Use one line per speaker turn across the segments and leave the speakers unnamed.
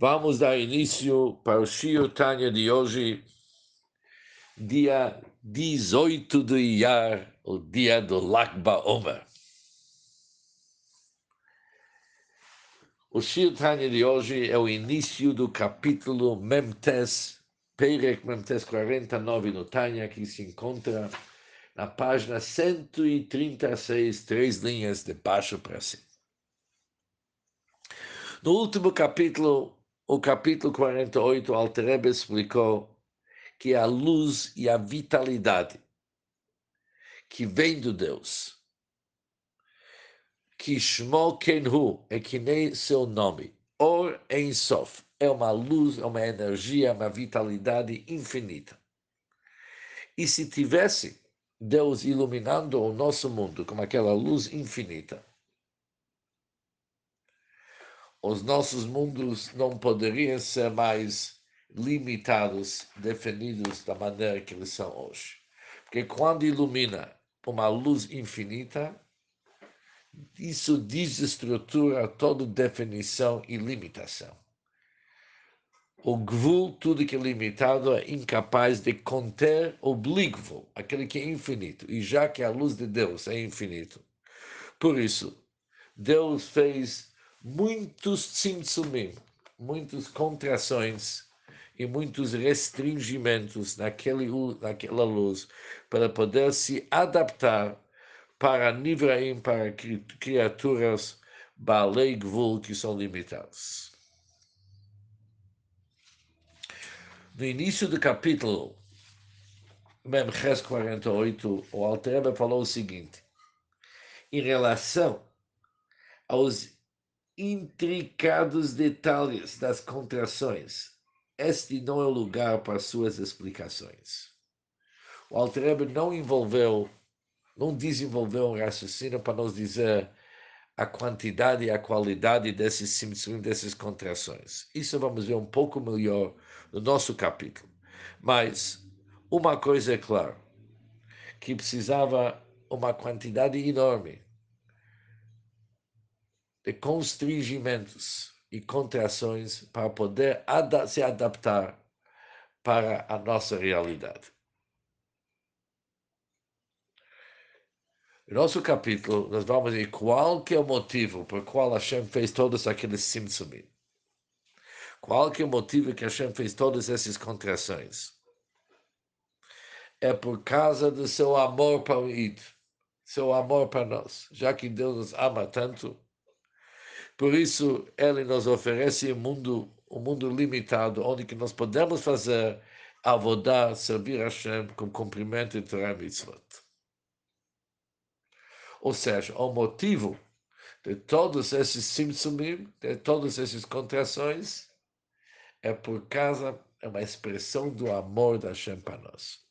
Vamos dar início para o Shio Tanya de hoje, dia 18 de Iyar, o dia do Lakba Omer. O Shio Tanya de hoje é o início do capítulo Memtes, Perek Memtes 49 no Tanya, que se encontra na página 136, três linhas de baixo para cima. No último capítulo, o capítulo 48, Alterebe explicou que a luz e a vitalidade que vem do Deus, que Shmo Kenhu é que nem seu nome, Or Ein Sof, é uma luz, é uma energia, uma vitalidade infinita. E se tivesse Deus iluminando o nosso mundo com aquela luz infinita, os nossos mundos não poderiam ser mais limitados, definidos da maneira que eles são hoje. Porque quando ilumina uma luz infinita, isso desestrutura toda definição e limitação. O gvul, tudo que é limitado, é incapaz de conter o bligvul, aquele que é infinito. E já que a luz de Deus é infinito, por isso, Deus fez muitos tzimtzumim, muitas contrações e muitos restringimentos naquele, naquela luz para poder se adaptar para Nivraim, para criaturas Balei Gvul que são limitadas. No início do capítulo Memches 48, o Altereba falou o seguinte, em relação aos intricados detalhes das contrações. Este não é o lugar para suas explicações. O Altrebe não envolveu, não desenvolveu um raciocínio para nos dizer a quantidade e a qualidade desses simtsum, dessas contrações. Isso vamos ver um pouco melhor no nosso capítulo. Mas uma coisa é clara, que precisava uma quantidade enorme de constrangimentos e contrações para poder ad se adaptar para a nossa realidade. No nosso capítulo, nós vamos ver qual que é o motivo por qual Hashem fez todos aqueles simtsumim. Qual que é o motivo que Hashem fez todas essas contrações? É por causa do seu amor para o Id, seu amor para nós. Já que Deus nos ama tanto, por isso, ele nos oferece um mundo, um mundo limitado, onde que nós podemos fazer avodar, servir a Hashem com cumprimento de Torah Mitzvot. Ou seja, o motivo de todos esses simtsumim, de todas essas contrações, é por causa, é uma expressão do amor da Hashem para nós.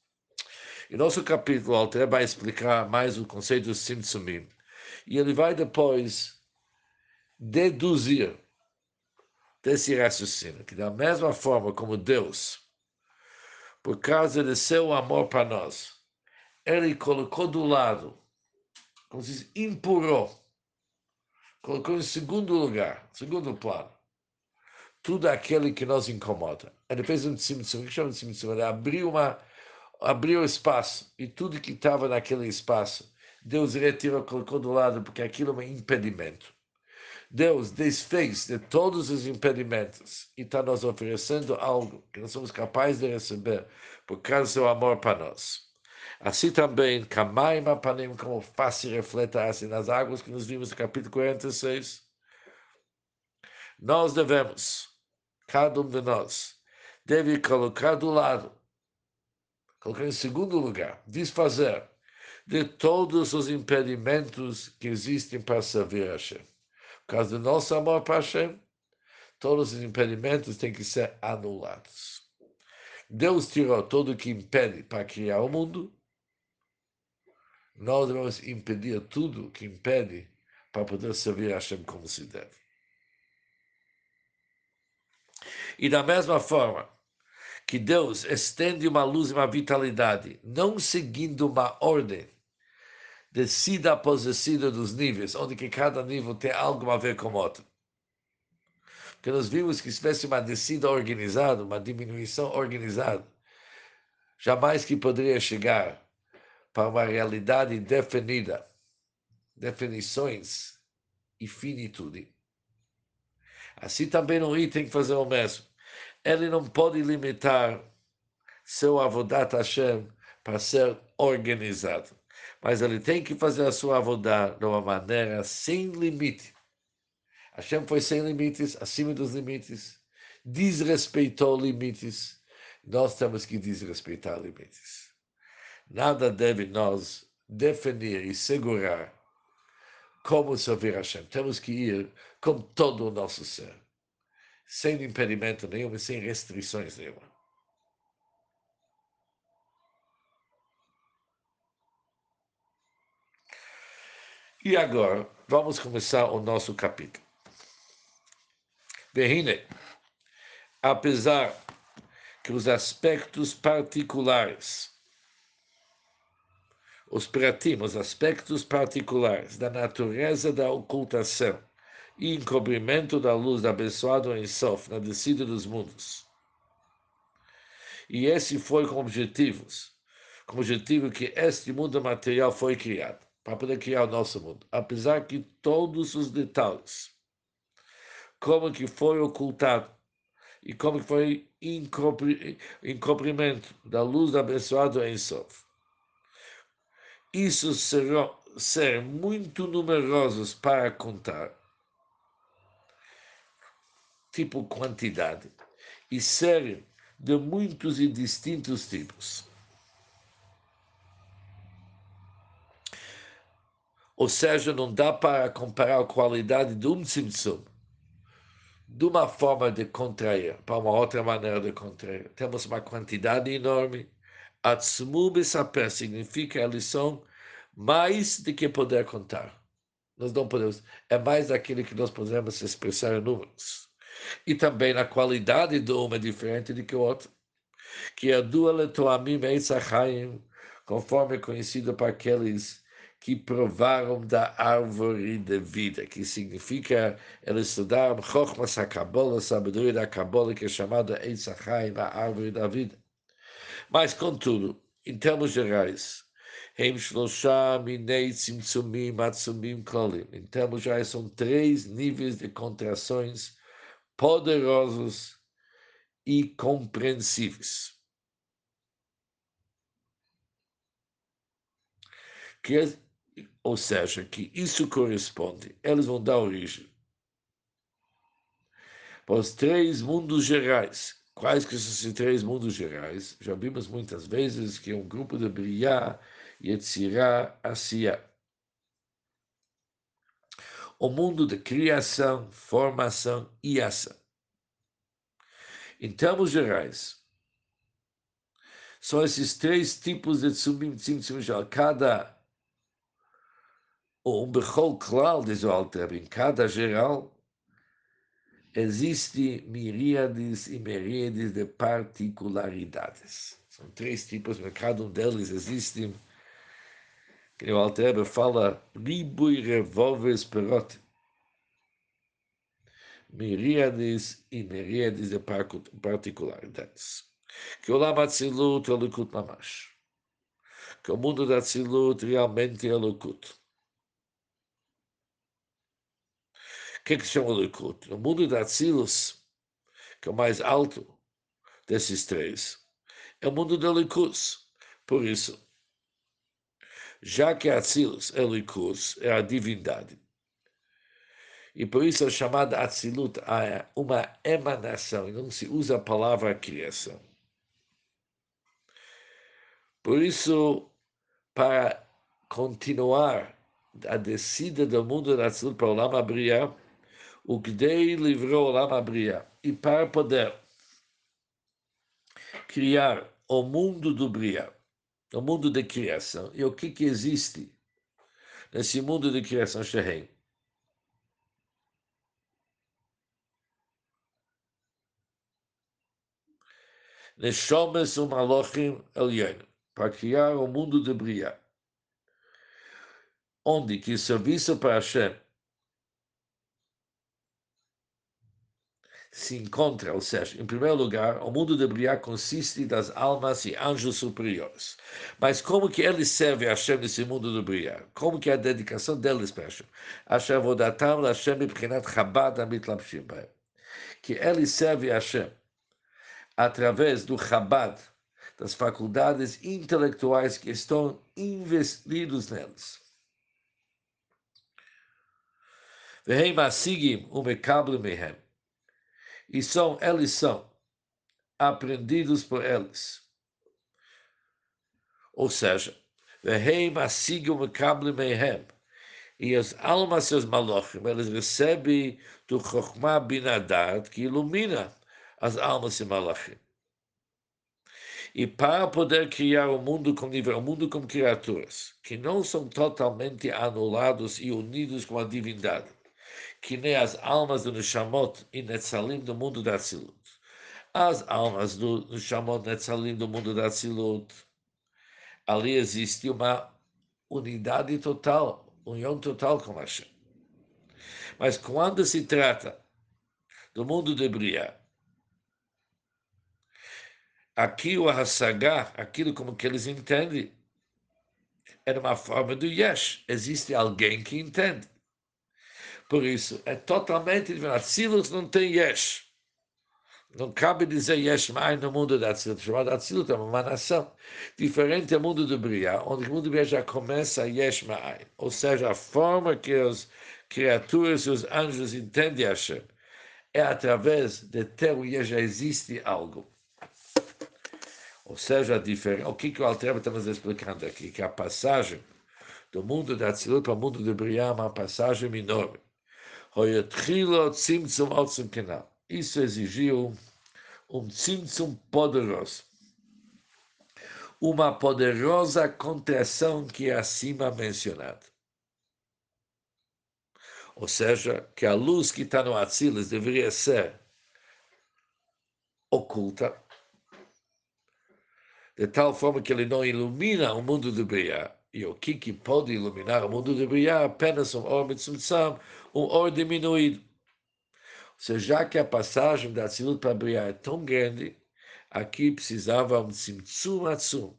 E nosso capítulo, Alter vai explicar mais o conceito do simtsumim. E ele vai depois deduzir desse raciocínio que, da mesma forma como Deus, por causa de seu amor para nós, ele colocou do lado, como se diz, impurou, colocou em segundo lugar, segundo plano, tudo aquele que nos incomoda. Ele fez um tzimtzum, que chama de tzimtzum? Ele abriu, uma, abriu espaço e tudo que estava naquele espaço, Deus retirou, colocou do lado, porque aquilo é um impedimento. Deus desfez de todos os impedimentos e está nos oferecendo algo que nós somos capazes de receber por causa do seu amor para nós. Assim também, Kamaim Apanim, como face refleta assim nas águas que nos vimos no capítulo 46, nós devemos, cada um de nós, deve colocar do lado, colocar em segundo lugar, desfazer de todos os impedimentos que existem para servir a Hashem. Causa do nosso amor para Hashem, todos os impedimentos têm que ser anulados. Deus tirou tudo que impede para criar o mundo. Nós devemos impedir tudo que impede para poder servir a Hashem como se deve. E da mesma forma que Deus estende uma luz e uma vitalidade, não seguindo uma ordem, descida após descida dos níveis, onde que cada nível tem algo a ver com o outro. que nós vimos que se tivesse uma descida organizada, uma diminuição organizada, jamais que poderia chegar para uma realidade definida, definições e finitude. Assim também o item tem que fazer o mesmo. Ele não pode limitar seu avodat Hashem para ser organizado, mas ele tem que fazer a sua avodat de uma maneira sem limite. Hashem foi sem limites, acima dos limites, desrespeitou limites. Nós temos que desrespeitar limites. Nada deve nos definir e segurar como servir Hashem. Temos que ir com todo o nosso ser, sem impedimento nenhum e sem restrições nenhuma. E agora, vamos começar o nosso capítulo. Verine, apesar que os aspectos particulares, os pratim, os aspectos particulares da natureza da ocultação e encobrimento da luz da abençoado em Sof, na descida dos mundos. E esse foi com objetivos, com o objetivo que este mundo material foi criado para poder criar o nosso mundo. Apesar que todos os detalhes, como que foi ocultado e como que foi encobrimento da luz abençoada em Sof. Isso serão ser muito numerosos para contar, tipo quantidade, e serem de muitos e distintos tipos. Ou seja, não dá para comparar a qualidade de um tzimtzum de uma forma de contrair para uma outra maneira de contrair. Temos uma quantidade enorme. Atzmu besaper significa a lição mais do que poder contar. Nós não podemos. É mais daquilo que nós podemos expressar em números. E também a qualidade de uma é diferente do que o outro. Que é dual etoamim eitzachaim, conforme é conhecido para aqueles que provaram da árvore da vida, que significa eles estudaram Chochmas HaKabola, sabedoria da Kabola, que é chamada Eitz a árvore da vida. Mas, contudo, em termos gerais, em termos gerais, são três níveis de contrações poderosos e compreensíveis. Que ou seja, que isso corresponde, eles vão dar origem para os três mundos gerais. Quais que são esses três mundos gerais? Já vimos muitas vezes que é um grupo de Briá, Yetzirah, Asiya. O mundo de criação, formação e ação. Em termos gerais, são esses três tipos de tsumim, tzimtzum, cada um Bechol Klal, diz o Alter, em cada geral, existe miríades e miríades de particularidades. São três tipos, mas cada um deles existe, que o Alter fala, ribui revolves perot. Miríades e miríades de particularidades. Que o Lamatzilut é o Likut Mamash. Que o mundo da Tzilut realmente é o que, que se chama Likud? O mundo da Atzilus, que é o mais alto desses três, é o mundo da Likus. Por isso, já que Atzilus é Likus, é a divindade, e por isso é chamada Atzilut uma emanação, e não se usa a palavra criação. Por isso, para continuar a descida do mundo da Atzilut para o Lama Briah, o Gdei livrou o Lama Bria. E para poder criar o mundo do Bria, o mundo de criação, e o que, que existe nesse mundo de criação Shehem? Neshomes o Malochim Elyon, para criar o mundo de Bria, onde que o serviço para Hashem se encontra, ou seja, em primeiro lugar, o mundo de Briá consiste das almas e anjos superiores. Mas como que eles servem a Hashem nesse mundo de Briá? Como que é a dedicação deles para Hashem? Hashem vodatam Hashem ibchinat chabad amit Que eles servem a Hashem através do chabad, das faculdades intelectuais que estão investidos neles. Vem masigim umekablim mehem e são, eles são aprendidos por eles. Ou seja, e as almas os malochim, eles recebem do Chokhmah Binadad, que ilumina as almas e malachim. E para poder criar o mundo como nível, um mundo como criaturas, que não são totalmente anulados e unidos com a divindade, que nem as almas do Neshamot e Netzalim do mundo da Atzilut. As almas do Neshamot e Netzalim do mundo da Atzilut, ali existe uma unidade total, união total com Hashem. Mas quando se trata do mundo de Briah, aqui o Hassagá, aquilo como que eles entendem, é uma forma do Yesh. Existe alguém que entende. Por isso, é totalmente diferente. Atzilus não tem Yesh. Não cabe dizer Yesh mais no mundo da Atzilus. Chamado Atzilus é uma nação. Diferente do mundo do Briah, onde o mundo do Briah já começa Yesh Ma'ai. Ou seja, a forma que as criaturas e os anjos entendem Hashem é através de ter o Yesh, já existe algo. Ou seja, a diferença. O que, que o Altreba está nos explicando aqui? Que a passagem do mundo da Atzilut para o mundo do Briah é uma passagem enorme. Isso exigiu um tzimtzum poderoso. Uma poderosa contração que é acima mencionada. Ou seja, que a luz que está no Atzilis deveria ser oculta, de tal forma que ele não ilumina o mundo do Briah. E o que, que pode iluminar o mundo do Briah? Apenas um or mitzvah, um or diminuído. Ou seja, já que a passagem da Tzilut para Briah é tão grande, aqui precisava um tzimtzum atzum,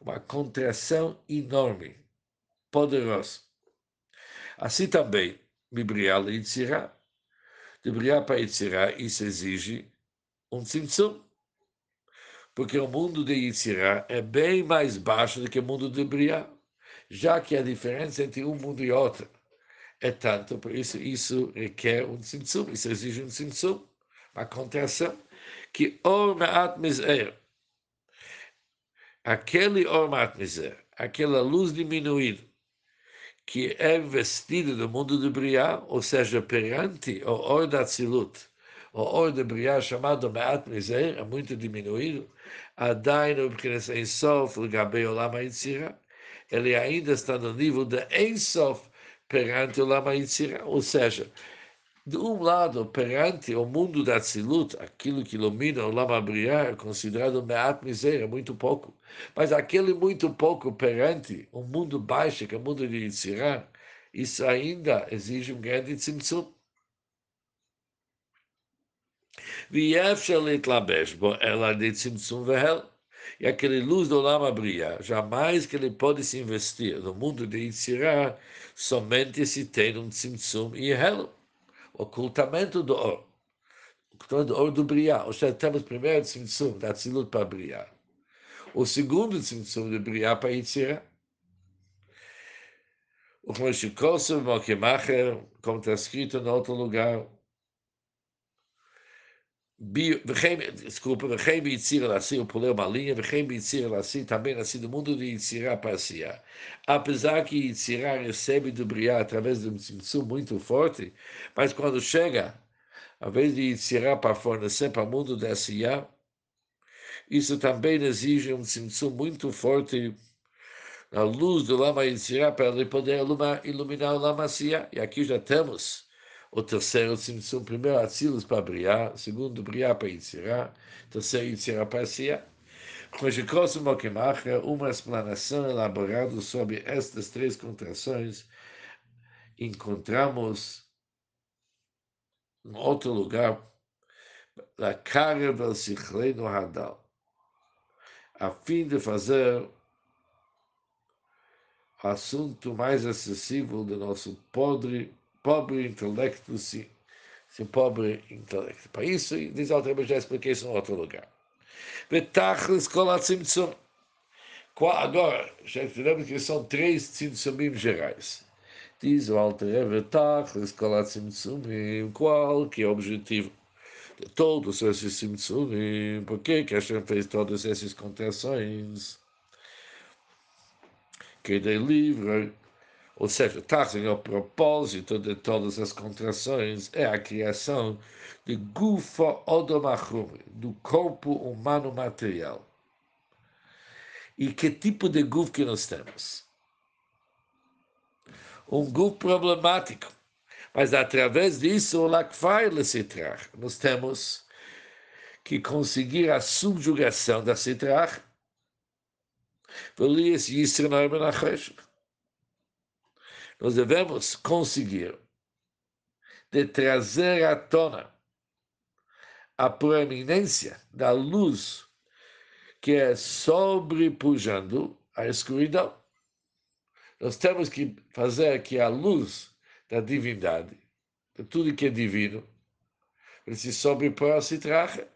uma contração enorme, poderosa. Assim também, Mibriah e Yitzirah. De Briah para Yitzirah, isso exige um tzimtzum porque o mundo de Yitzirah é bem mais baixo do que o mundo de Briah, já que a diferença entre um mundo e outro é tanto, por isso isso requer um tzimtzum, isso exige um tzimtzum, uma contração, que or ma'at miser, aquele or ma'at miser, aquela luz diminuída, que é vestida do mundo de Briah, ou seja, perante o or da o or de Briá chamado Meat Mizer, é muito diminuído, Adaino Bkines Ensof, é Gabe Olama Yitzira, ele ainda está no nível de Ensof perante o lama Yitzira, ou seja, de um lado, perante o mundo da Tzilut, aquilo que ilumina o Lama Briá é considerado Meat Miser, é muito pouco. Mas aquele muito pouco perante o mundo baixo, que é o mundo de Yitzirah, isso ainda exige um grande tzimtzum. E aquele luz do Lama brilha, jamais que ele pode se investir no mundo de Yitzirah, somente se tem um tzimtzum e hel, ocultamento do or, ocultamento do or do brilhar. Ou seja, temos primeiro tzimtzum, da tzilut para brilhar. O segundo tzimtzum de brilhar para Yitzirah. O como está escrito em outro lugar, desculpa, Vechem Yitzir Lassi, o pulei uma linha, Vechem Yitzir Lassi também nasci do mundo de Yitzirá para Siá. Apesar que Yitzirá recebe do Briá através de um tzimtzum muito forte, mas quando chega a vez de Yitzirá para fornecer para o mundo da Siá, isso também exige um tzimtzum muito forte na luz do Lama Yitzirá para ele poder iluminar, o Lama Siá. E aqui já temos o terceiro Tzimtzum, primeiro Atzilus para Briá, segundo Briá para Yitzirá, terceiro Yitzirá para Siá. Uma explanação elaborada sobre estas três contrações encontramos em outro lugar la Karev el Sichlenu Hadal, a fim de fazer assunto mais acessível do nosso pobre, pobre intelecto, sim, sim pobre intelecto. Para isso, diz Alter já expliquei isso em outro lugar. Betachlis kol atzimtzum. Agora, já entendemos que são três tzimtzumim gerais. Diz o Alter Betachlis kol atzimtzumim. Qual que é o objetivo? de todos esses tzimtzumim. Por que que Hashem fez todas essas contrações? Que de livre, ou seja, trazem o propósito de todas as contrações é a criação de Gufa Odomachum, do corpo humano material. E que tipo de guf que nós temos? Um guf problemático mas através disso, o Lakfai Citrach, nós temos que conseguir a subjugação da Citrach, nós devemos conseguir de trazer à tona a proeminência da luz que é sobrepujando a escuridão. Nós temos que fazer que a luz da divindade, de tudo que é divino, se sobrepõe a Sitracha,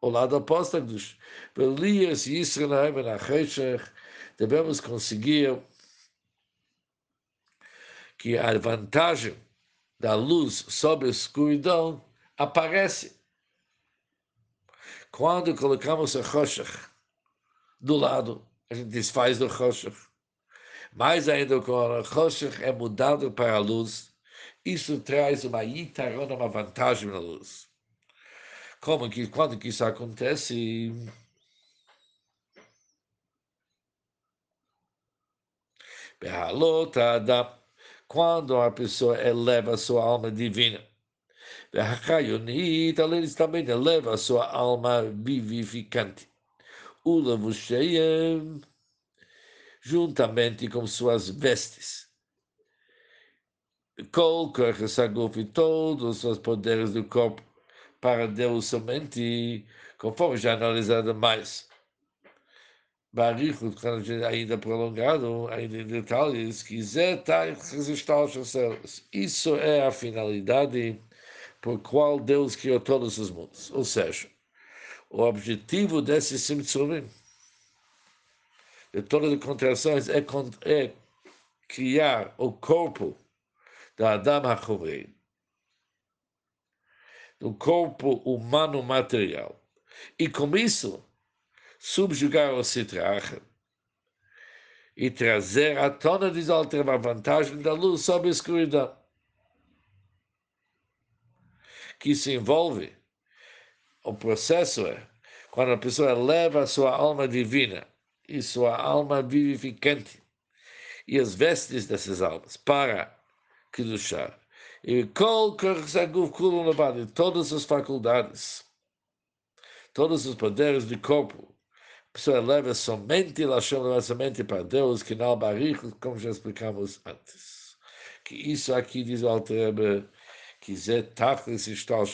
o lado oposto dos Belias e Israel devemos conseguir que a vantagem da luz sobre a escuridão aparece. Quando colocamos a Choshech do lado, a gente desfaz do Choshech. Mais ainda, quando a Choshech é mudado para a luz, isso traz uma itarona, uma vantagem na luz. Como que, quando que isso acontece? Quando a pessoa eleva a sua alma divina. Eles também eleva a sua alma vivificante. Ula Vushayem juntamente com suas vestes. Kol e todos os poderes do corpo para Deus somente, conforme já analisado mais. Barichut, ainda prolongado, ainda em detalhes, quiser resistir aos. Isso é a finalidade por qual Deus criou todos os mundos. Ou seja, o objetivo desse Simtsumim de todas as contrações é, é criar o corpo da Adam HaChovei, do corpo humano material. E com isso, subjugar o Sitrach e trazer à tona de alter a vantagem da luz sobre a escuridão. Que se envolve, o processo é, quando a pessoa leva a sua alma divina e sua alma vivificante e as vestes dessas almas para Kedushá. E todas as faculdades, todos os poderes do corpo, pessoa leva somente, ela chama somente para Deus, que não barrico, como já explicamos antes. Que isso aqui diz o Altrebe, que Zé Tafris Ishtal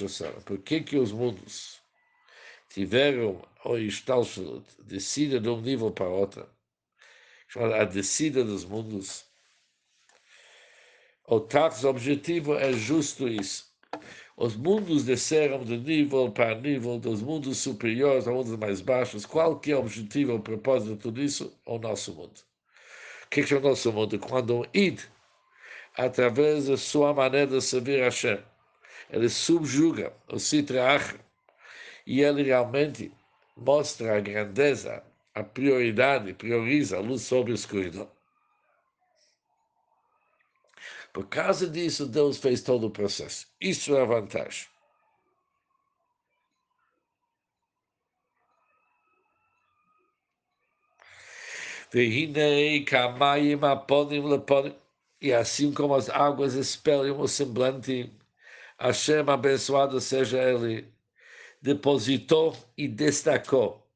Por que que os mundos tiveram o Ishtalshalut, descida de um nível para outro, a descida dos mundos. O Tachs objetivo é justo isso. Os mundos desceram de nível para nível, dos mundos superiores a mundos mais baixos. Qual que é o objetivo, o propósito de tudo isso? O nosso mundo. O que é o nosso mundo? Quando um Id, através da sua maneira de servir a Hashem, ele subjuga o Sitra e ele realmente mostra a grandeza, a prioridade, prioriza a luz sobre a escuridão. Por causa disso, Deus fez todo o processo. Isso é a vantagem. E assim como as águas espelham o semblante, Hashem abençoado seja Ele, depositou e destacou,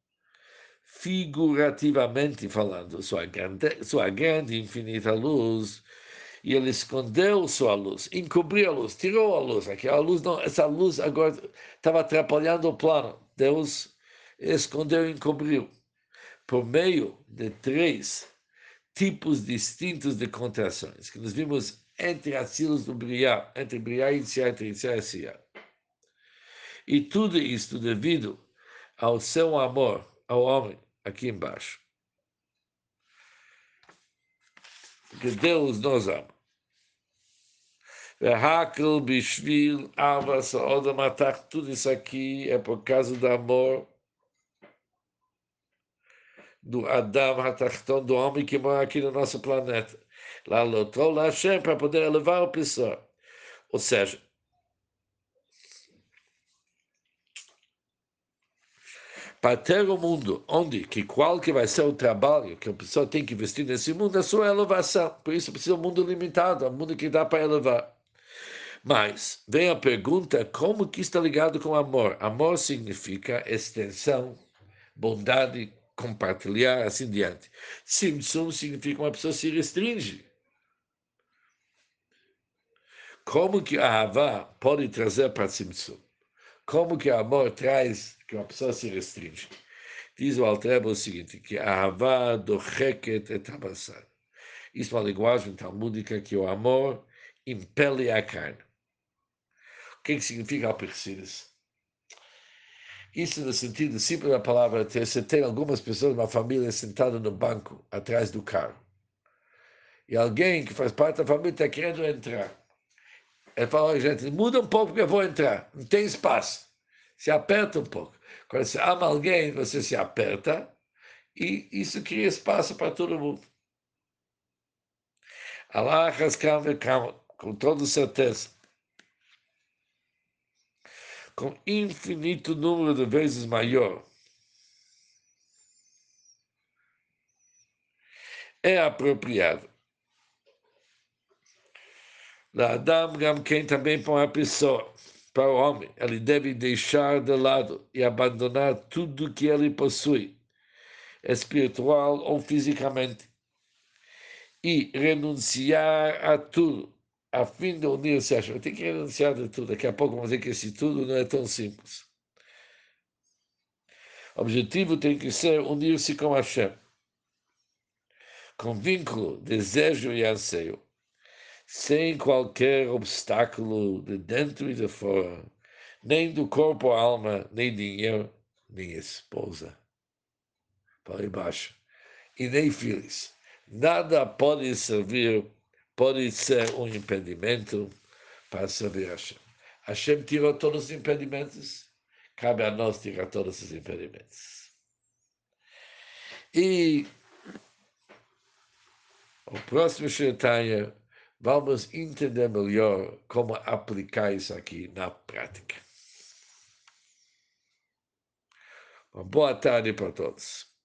figurativamente falando, sua grande, sua grande infinita luz E ele escondeu sua luz, encobriu a luz, tirou a luz. Aquela luz não, essa luz agora estava atrapalhando o plano. Deus escondeu e encobriu por meio de três tipos distintos de contrações que nós vimos entre as silas do Briá, entre Briá e Iniciar, entre Iniciar e Siá. E tudo isto devido ao seu amor ao homem aqui embaixo. Porque Deus nos ama. Verhakel, Bishvil, Avas, Odamatar, tudo isso aqui é por causa do amor do Adam Hatachton, do homem que mora aqui no nosso planeta. Lá lotou lá Hashem para poder elevar o pessoa. Ou seja, para ter um mundo onde que qual que vai ser o trabalho que a pessoa tem que vestir nesse mundo é a sua elevação. Por isso precisa um mundo limitado, um mundo que dá para elevar. Mas vem a pergunta, como que está ligado com amor? Amor significa extensão, bondade, compartilhar, assim diante. Simtsum significa uma pessoa se restringe. Como que a Havá pode trazer para Simtsum? Como que o amor traz que uma pessoa se restringe? Diz o Altrebo o seguinte, que a Havá do Heket et Abassar. Isso é uma linguagem talmúdica que o amor impele a carne. O que, que significa Alpercides? Isso no sentido simples da palavra, você tem algumas pessoas, uma família sentada no banco, atrás do carro. E alguém que faz parte da família está querendo entrar. Ele fala, gente, muda um pouco porque eu vou entrar. Não tem espaço. Se aperta um pouco. Quando você ama alguém, você se aperta e isso cria espaço para todo mundo. Allah, com toda certeza, com infinito número de vezes maior. É apropriado. Adam, quem também para uma pessoa, para o homem, ele deve deixar de lado e abandonar tudo que ele possui, espiritual ou fisicamente, e renunciar a tudo a fim de unir-se a Hashem. Tem que renunciar de tudo. Daqui a pouco vamos dizer que esse tudo não é tão simples. O objetivo tem que ser unir-se com Hashem. Com vínculo, desejo e anseio. Sem qualquer obstáculo de dentro e de fora. Nem do corpo, alma, nem dinheiro, nem esposa. Para baixo. E nem filhos. Nada pode servir pode ser um impedimento para servir a Hashem. Hashem tirou todos os impedimentos, cabe a nós tirar todos os impedimentos. E o próximo Shirtanya, vamos entender melhor como aplicar isso aqui na prática. Uma boa tarde para todos.